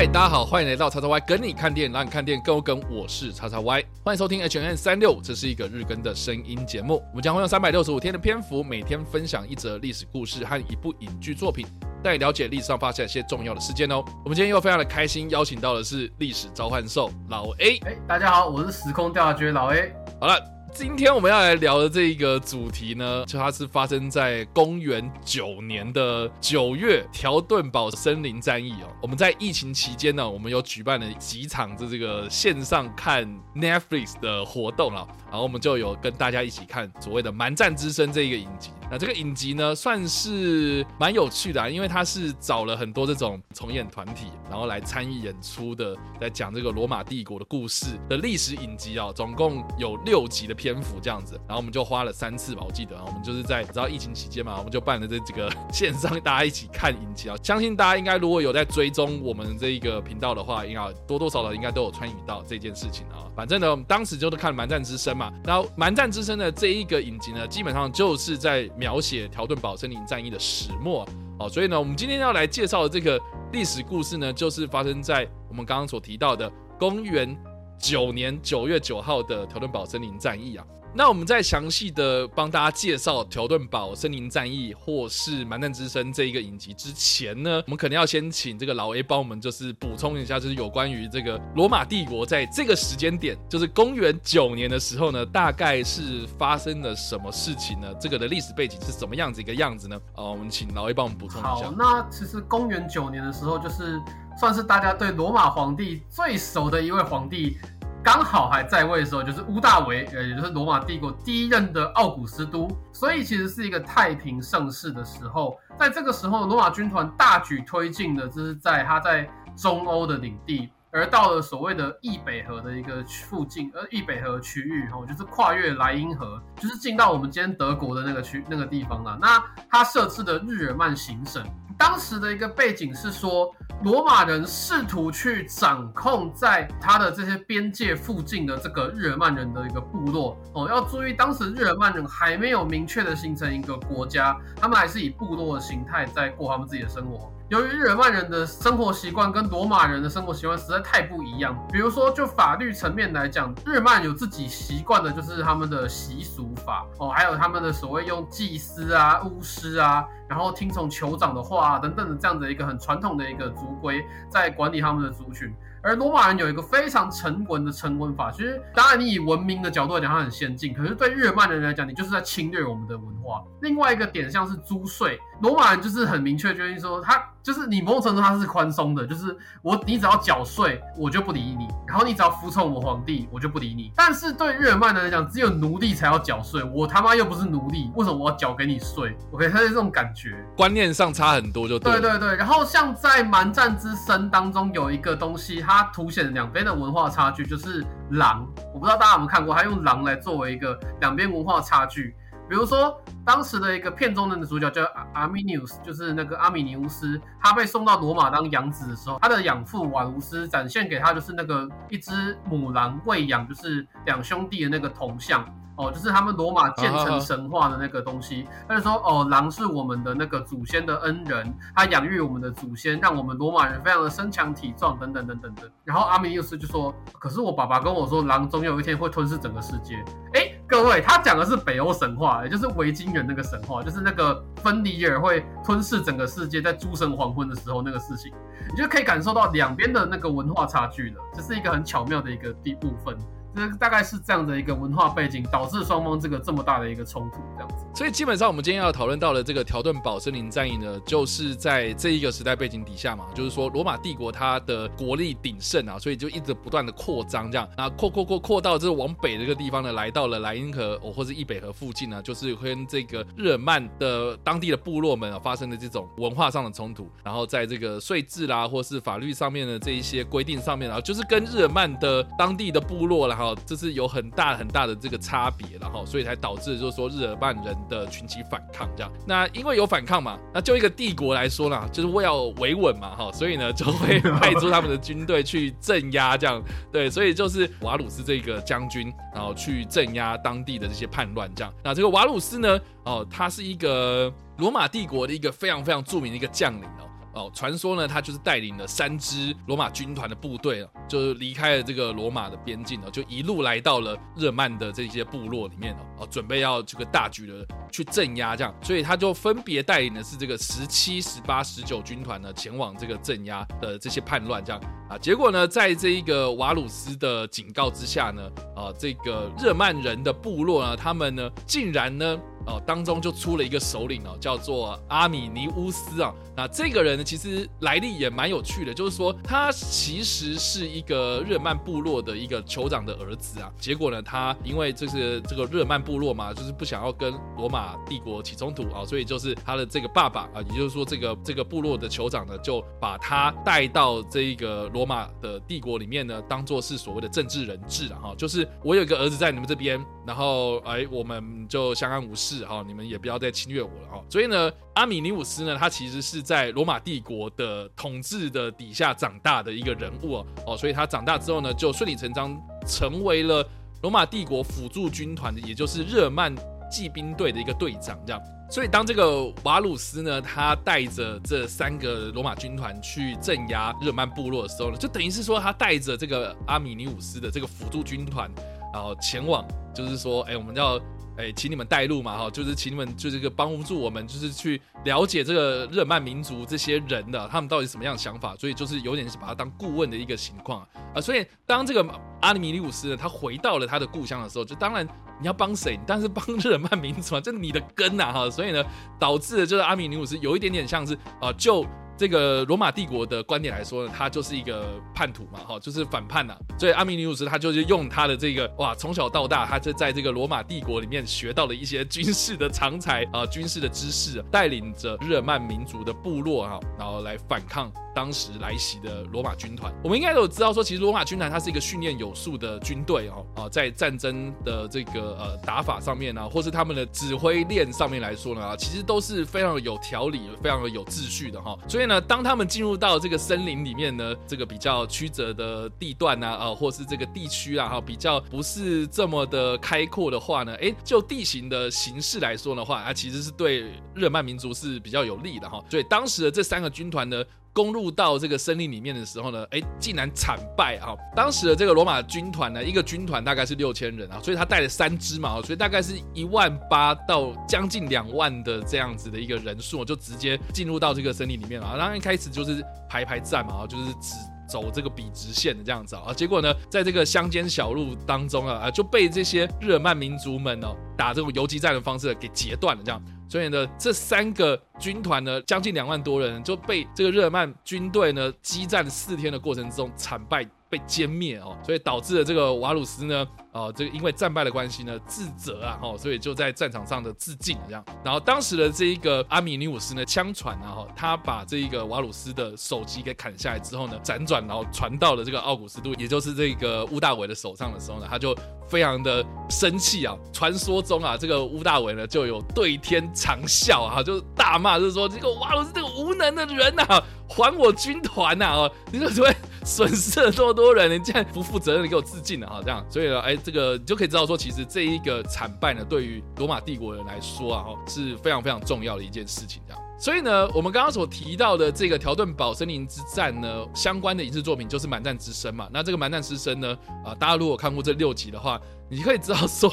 嗨，大家好，欢迎来到叉叉 Y 跟你看电影，让你看电影更有梗。我是叉叉 Y，欢迎收听 H N 三六，这是一个日更的声音节目。我们将会用三百六十五天的篇幅，每天分享一则历史故事和一部影剧作品，带你了解历史上发生一些重要的事件哦。我们今天又非常的开心，邀请到的是历史召唤兽老 A。哎，大家好，我是时空调查局老 A。好了。今天我们要来聊的这一个主题呢，就它是发生在公元九年的九月，条顿堡森林战役哦。我们在疫情期间呢，我们有举办了几场这这个线上看 Netflix 的活动了，然后我们就有跟大家一起看所谓的《蛮战之声》这一个影集。那这个影集呢，算是蛮有趣的，啊因为它是找了很多这种重演团体，然后来参与演出的，在讲这个罗马帝国的故事的历史影集啊，总共有六集的篇幅这样子。然后我们就花了三次吧，我记得啊，我们就是在知道疫情期间嘛，我们就办了这几个 线上大家一起看影集啊。相信大家应该如果有在追踪我们这一个频道的话，应该多多少少应该都有参与到这件事情啊。反正呢，我们当时就是看《蛮战之声》嘛，然后《蛮战之声》的这一个影集呢，基本上就是在。描写条顿堡森林战役的始末哦，所以呢，我们今天要来介绍的这个历史故事呢，就是发生在我们刚刚所提到的公元九年九月九号的条顿堡森林战役啊。那我们在详细的帮大家介绍条顿堡森林战役或是蛮战之声这一个影集之前呢，我们可能要先请这个老 A 帮我们就是补充一下，就是有关于这个罗马帝国在这个时间点，就是公元九年的时候呢，大概是发生了什么事情呢？这个的历史背景是什么样子一个样子呢？哦，我们请老 A 帮我们补充一下。好，那其实公元九年的时候，就是算是大家对罗马皇帝最熟的一位皇帝。刚好还在位的时候，就是屋大维，呃，也就是罗马帝国第一任的奥古斯都，所以其实是一个太平盛世的时候。在这个时候，罗马军团大举推进的，这是在他在中欧的领地，而到了所谓的易北河的一个附近，呃，易北河区域，哦，就是跨越莱茵河，就是进到我们今天德国的那个区那个地方了。那他设置的日耳曼行省，当时的一个背景是说。罗马人试图去掌控在他的这些边界附近的这个日耳曼人的一个部落哦，要注意，当时日耳曼人还没有明确的形成一个国家，他们还是以部落的形态在过他们自己的生活。由于日耳曼人的生活习惯跟罗马人的生活习惯实在太不一样，比如说就法律层面来讲，日耳曼有自己习惯的，就是他们的习俗法哦，还有他们的所谓用祭司啊、巫师啊，然后听从酋长的话啊等等的这样的一个很传统的一个族规，在管理他们的族群。而罗马人有一个非常成文的成文法，其实当然你以文明的角度来讲，它很先进，可是对日耳曼人来讲，你就是在侵略我们的文化。另外一个点像是租税，罗马人就是很明确决定说，他就是你某种程度他是宽松的，就是我你只要缴税，我就不理你，然后你只要服从我皇帝，我就不理你。但是对日耳曼人来讲，只有奴隶才要缴税，我他妈又不是奴隶，为什么我要缴给你税？OK，他是这种感觉，观念上差很多，就对对对。然后像在蛮战之声当中有一个东西。它凸显两边的文化差距，就是狼。我不知道大家有没有看过，它用狼来作为一个两边文化差距。比如说，当时的一个片中的主角叫阿米尼乌斯，就是那个阿米尼乌斯，他被送到罗马当养子的时候，他的养父瓦卢斯展现给他就是那个一只母狼喂养，就是两兄弟的那个铜像。哦，就是他们罗马建成神话的那个东西。他就说，哦，狼是我们的那个祖先的恩人，他养育我们的祖先，让我们罗马人非常的身强体壮，等等等等等。然后阿米尼斯就说，可是我爸爸跟我说，狼总有一天会吞噬整个世界。哎，各位，他讲的是北欧神话，也就是维京人那个神话，就是那个芬迪尔会吞噬整个世界，在诸神黄昏的时候那个事情，你就可以感受到两边的那个文化差距了。这是一个很巧妙的一个地部分。这大概是这样的一个文化背景，导致双方这个这么大的一个冲突，这样子。所以基本上我们今天要讨论到的这个条顿堡森林战役呢，就是在这一个时代背景底下嘛，就是说罗马帝国它的国力鼎盛啊，所以就一直不断的扩张，这样啊扩扩扩扩到这往北这个地方呢，来到了莱茵河哦或者易北河附近呢，就是跟这个日耳曼的当地的部落们啊发生的这种文化上的冲突，然后在这个税制啦或是法律上面的这一些规定上面啊，就是跟日耳曼的当地的部落啦。好，这是有很大很大的这个差别，然后所以才导致就是说日耳曼人的群起反抗这样。那因为有反抗嘛，那就一个帝国来说呢，就是为了维稳嘛，哈，所以呢就会派出他们的军队去镇压这样。对，所以就是瓦鲁斯这个将军，然后去镇压当地的这些叛乱这样。那这个瓦鲁斯呢，哦，他是一个罗马帝国的一个非常非常著名的一个将领哦。哦，传说呢，他就是带领了三支罗马军团的部队，就是离开了这个罗马的边境哦，就一路来到了日曼的这些部落里面哦，哦，准备要这个大举的去镇压这样，所以他就分别带领的是这个十七、十八、十九军团呢，前往这个镇压的这些叛乱这样啊。结果呢，在这一个瓦鲁斯的警告之下呢，啊，这个日曼人的部落呢，他们呢，竟然呢。哦，当中就出了一个首领哦，叫做阿米尼乌斯啊。那这个人呢，其实来历也蛮有趣的，就是说他其实是一个日曼部落的一个酋长的儿子啊。结果呢，他因为就是这个日曼部落嘛，就是不想要跟罗马帝国起冲突啊，所以就是他的这个爸爸啊，也就是说这个这个部落的酋长呢，就把他带到这个罗马的帝国里面呢，当做是所谓的政治人质了哈。就是我有一个儿子在你们这边，然后哎，我们就相安无事。是哈，你们也不要再侵略我了哈。所以呢，阿米尼乌斯呢，他其实是在罗马帝国的统治的底下长大的一个人物哦。哦，所以他长大之后呢，就顺理成章成为了罗马帝国辅助军团的，也就是日耳曼骑兵队的一个队长。这样，所以当这个瓦鲁斯呢，他带着这三个罗马军团去镇压日耳曼部落的时候呢，就等于是说他带着这个阿米尼乌斯的这个辅助军团，然后前往，就是说，哎，我们要。哎，请你们带路嘛，哈，就是请你们就这个帮助我们，就是去了解这个日耳曼民族这些人的他们到底什么样的想法，所以就是有点是把他当顾问的一个情况啊。所以当这个阿米利乌斯呢，他回到了他的故乡的时候，就当然你要帮谁？但是帮日耳曼民族啊，这你的根呐，哈。所以呢，导致的就是阿米尼乌斯有一点点像是啊，就。这个罗马帝国的观点来说呢，他就是一个叛徒嘛，哈，就是反叛呐。所以阿米尼乌斯他就是用他的这个哇，从小到大，他就在这个罗马帝国里面学到了一些军事的常才啊，军事的知识，带领着日耳曼民族的部落哈，然后来反抗。当时来袭的罗马军团，我们应该都知道说，其实罗马军团它是一个训练有素的军队哦，啊，在战争的这个呃打法上面呢，或是他们的指挥链上面来说呢，啊，其实都是非常有条理、非常有秩序的哈。所以呢，当他们进入到这个森林里面呢，这个比较曲折的地段呢，啊，或是这个地区啊，哈，比较不是这么的开阔的话呢，哎，就地形的形式来说的话，啊，其实是对日耳曼民族是比较有利的哈。所以当时的这三个军团呢。攻入到这个森林里面的时候呢，哎，竟然惨败啊！当时的这个罗马军团呢，一个军团大概是六千人啊，所以他带了三支嘛，所以大概是一万八到将近两万的这样子的一个人数，就直接进入到这个森林里面了。然后一开始就是排排站嘛，就是只走这个笔直线的这样子啊。结果呢，在这个乡间小路当中啊，啊就被这些日耳曼民族们哦打这种游击战的方式给截断了，这样。所以呢，这三个军团呢，将近两万多人就被这个日耳曼军队呢激战四天的过程之中惨败。被歼灭哦，所以导致了这个瓦鲁斯呢，呃，这个因为战败的关系呢，自责啊，哦，所以就在战场上的自尽这样。然后当时的这一个阿米尼乌斯呢，枪传啊，哈，他把这一个瓦鲁斯的首级给砍下来之后呢，辗转然后传到了这个奥古斯都，也就是这个乌大维的手上的时候呢，他就非常的生气啊。传说中啊，这个乌大维呢就有对天长啸啊，就大骂，就是说这个瓦鲁斯这个无能的人呐。还我军团呐！哦，你说怎么损失了这么多人？你竟然不负责任的给我自尽了啊！这样，所以呢，哎，这个你就可以知道说，其实这一个惨败呢，对于罗马帝国人来说啊，是非常非常重要的一件事情。这样，所以呢，我们刚刚所提到的这个条顿堡森林之战呢，相关的影视作品就是《蛮战之声》嘛。那这个《蛮战之声》呢，啊，大家如果看过这六集的话，你可以知道说，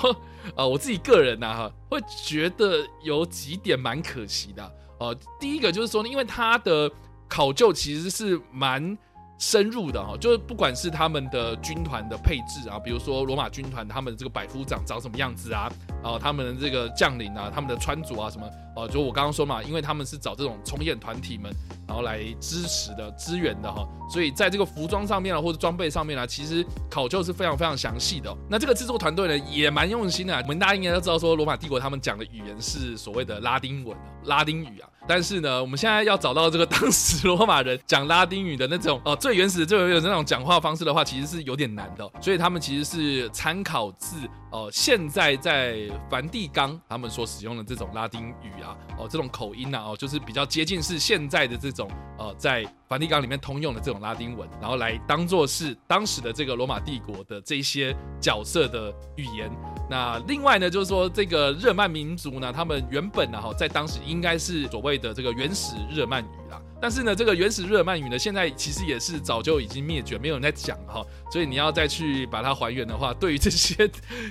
啊，我自己个人呢，哈，会觉得有几点蛮可惜的。呃，第一个就是说呢，因为它的考究其实是蛮深入的哈，就是不管是他们的军团的配置啊，比如说罗马军团他们这个百夫长长什么样子啊，啊他们的这个将领啊，他们的穿着啊什么，哦，就我刚刚说嘛，因为他们是找这种从演团体们，然后来支持的、支援的哈，所以在这个服装上面啊，或者装备上面啊，其实考究是非常非常详细的。那这个制作团队呢，也蛮用心的。我们大家应该都知道，说罗马帝国他们讲的语言是所谓的拉丁文、拉丁语啊。但是呢，我们现在要找到这个 当时罗马人讲拉丁语的那种哦，最原始、最原始那种讲话方式的话，其实是有点难的。所以他们其实是参考自哦，现在在梵蒂冈他们所使用的这种拉丁语啊，啊哦，这种口音呢，哦，就是比较接近是现在的这种呃，在梵蒂冈里面通用的这种拉丁文，然后来当做是当时的这个罗马帝国的这些角色的语言。那另外呢，就是说这个日耳曼民族呢，他们原本呢哈，在当时应该是所谓的这个原始日耳曼语啦。但是呢，这个原始日耳曼语呢，现在其实也是早就已经灭绝，没有人在讲哈。所以你要再去把它还原的话，对于这些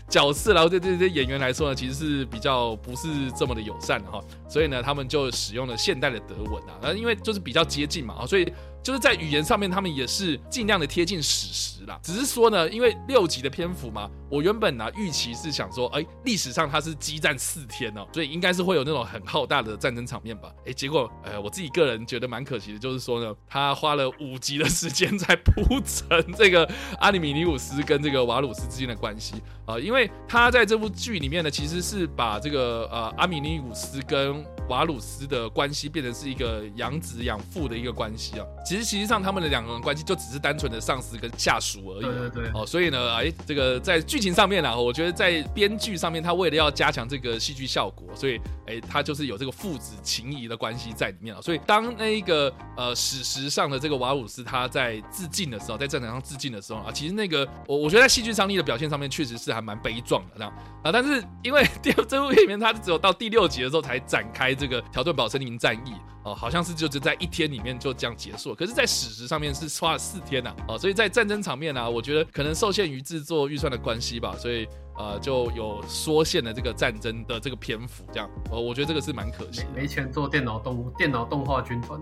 角色，然后对这些演员来说呢，其实是比较不是这么的友善的哈。所以呢，他们就使用了现代的德文啊，那因为就是比较接近嘛，所以。就是在语言上面，他们也是尽量的贴近史实啦。只是说呢，因为六集的篇幅嘛，我原本呢预期是想说，哎，历史上它是激战四天哦，所以应该是会有那种很浩大的战争场面吧。哎，结果，呃，我自己个人觉得蛮可惜的，就是说呢，他花了五集的时间在铺陈这个阿里米尼乌斯跟这个瓦鲁斯之间的关系啊，因为他在这部剧里面呢，其实是把这个呃阿米尼乌斯跟瓦鲁斯的关系变成是一个养子养父的一个关系啊。实实际上他们的两个人关系就只是单纯的上司跟下属而已。对对对。哦，所以呢，哎，这个在剧情上面呢，我觉得在编剧上面，他为了要加强这个戏剧效果，所以哎，他就是有这个父子情谊的关系在里面了。所以当那一个呃史实上的这个瓦鲁斯他在致敬的时候，在战场上致敬的时候啊，其实那个我我觉得在戏剧张力的表现上面，确实是还蛮悲壮的这样啊。但是因为 第这部片里面，他只有到第六集的时候才展开这个条顿堡森林战役。哦，好像是就只在一天里面就这样结束，可是，在史实上面是花了四天呐，哦，所以在战争场面啊，我觉得可能受限于制作预算的关系吧，所以呃，就有缩限的这个战争的这个篇幅，这样，呃，我觉得这个是蛮可惜，没钱做电脑动电脑动画军团。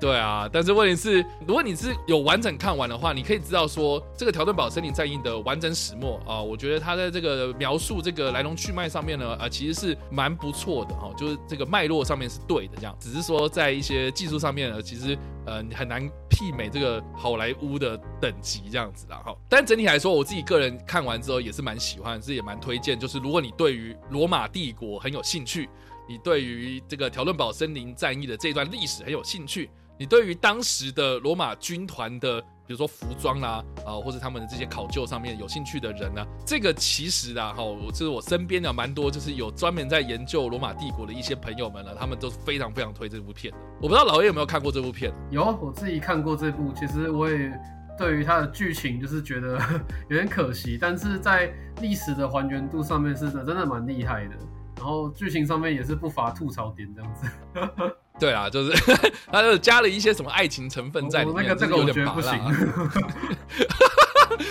对啊，但是问题是，如果你是有完整看完的话，你可以知道说这个条顿堡森林战役的完整始末啊，我觉得他在这个描述这个来龙去脉上面呢，啊，其实是蛮不错的哈，就是这个脉络上面是对的，这样，只是说在一些技术上面呢，其实呃很难媲美这个好莱坞的等级这样子的哈。但整体来说，我自己个人看完之后也是蛮喜欢，是也蛮推荐，就是如果你对于罗马帝国很有兴趣，你对于这个条顿堡森林战役的这段历史很有兴趣。你对于当时的罗马军团的，比如说服装啦，啊，或者他们的这些考究上面有兴趣的人呢，这个其实啊，哈，就是我身边的蛮多，就是有专门在研究罗马帝国的一些朋友们呢，他们都是非常非常推这部片的。我不知道老叶有没有看过这部片？有，我自己看过这部。其实我也对于它的剧情就是觉得 有点可惜，但是在历史的还原度上面是真的蛮厉害的。然后剧情上面也是不乏吐槽点这样子。对啊，就是 他就加了一些什么爱情成分在里面，这个有点不行。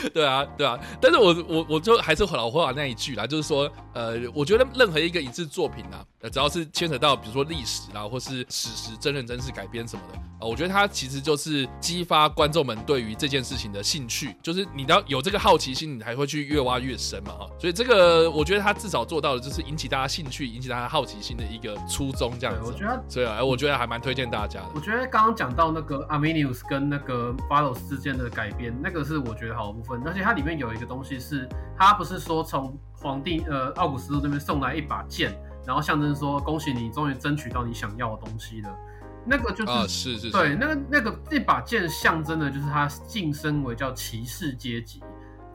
对啊，对啊，但是我我我就还是老话那一句啦，就是说，呃，我觉得任何一个影视作品啊，呃，只要是牵扯到比如说历史啦，或是史实真人真事改编什么的啊，我觉得它其实就是激发观众们对于这件事情的兴趣，就是你要有这个好奇心，你才会去越挖越深嘛，哈。所以这个我觉得他至少做到的就是引起大家兴趣，引起大家好奇心的一个初衷，这样子。我觉得，所以啊，我觉得还蛮推荐大家的。我觉得刚刚讲到那个 Arminius 跟那个 Follows 之间的改编，那个是我觉得好。部分，而且它里面有一个东西是，它不是说从皇帝呃奥古斯都这边送来一把剑，然后象征说恭喜你终于争取到你想要的东西了。那个就是是是，对，那个那个那把剑象征的就是他晋升为叫骑士阶级。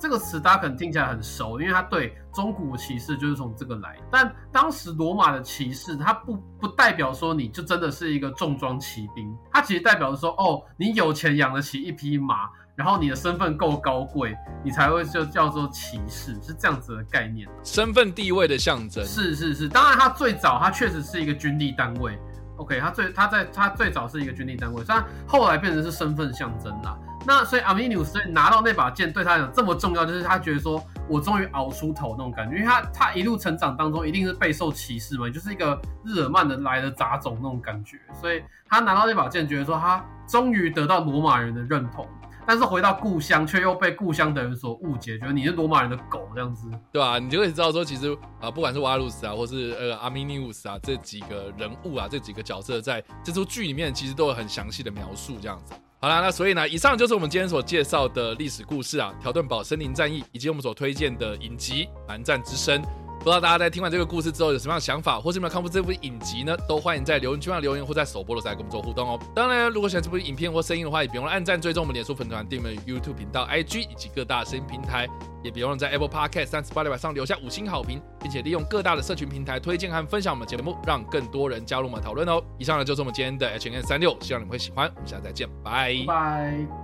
这个词大家可能听起来很熟，因为它对中古骑士就是从这个来。但当时罗马的骑士，它不不代表说你就真的是一个重装骑兵，它其实代表说，哦，你有钱养得起一匹马。然后你的身份够高贵，你才会就叫做骑士，是这样子的概念。身份地位的象征。是是是，当然它最早他确实是一个军力单位。OK，它最它在它最早是一个军力单位，虽然后来变成是身份象征啦。那所以阿米纽斯拿到那把剑对他来讲这么重要，就是他觉得说我终于熬出头那种感觉，因为他他一路成长当中一定是备受歧视嘛，就是一个日耳曼的来的杂种那种感觉，所以他拿到那把剑，觉得说他终于得到罗马人的认同。但是回到故乡，却又被故乡的人所误解，觉得你是罗马人的狗这样子，对吧？你就可以知道说，其实啊，不管是瓦鲁斯啊，或是呃阿米尼乌斯啊，这几个人物啊，这几个角色，在这出剧里面，其实都有很详细的描述这样子。好啦，那所以呢，以上就是我们今天所介绍的历史故事啊，条顿堡森林战役，以及我们所推荐的影集《蛮战之声》。不知道大家在听完这个故事之后有什么样的想法，或是有没有看过这部影集呢？都欢迎在留言区上留言，或在首播的时候跟我们做互动哦。当然，如果喜欢这部影片或声音的话，也别忘了按赞、追踪我们脸书粉团、订阅 YouTube 频道、IG 以及各大声音平台，也别忘了在 Apple Podcast 三十八点上留下五星好评，并且利用各大的社群平台推荐和分享我们节目，让更多人加入我们讨论哦。以上呢就是我们今天的 H N 三六，希望你们会喜欢。我们下次再见，拜拜。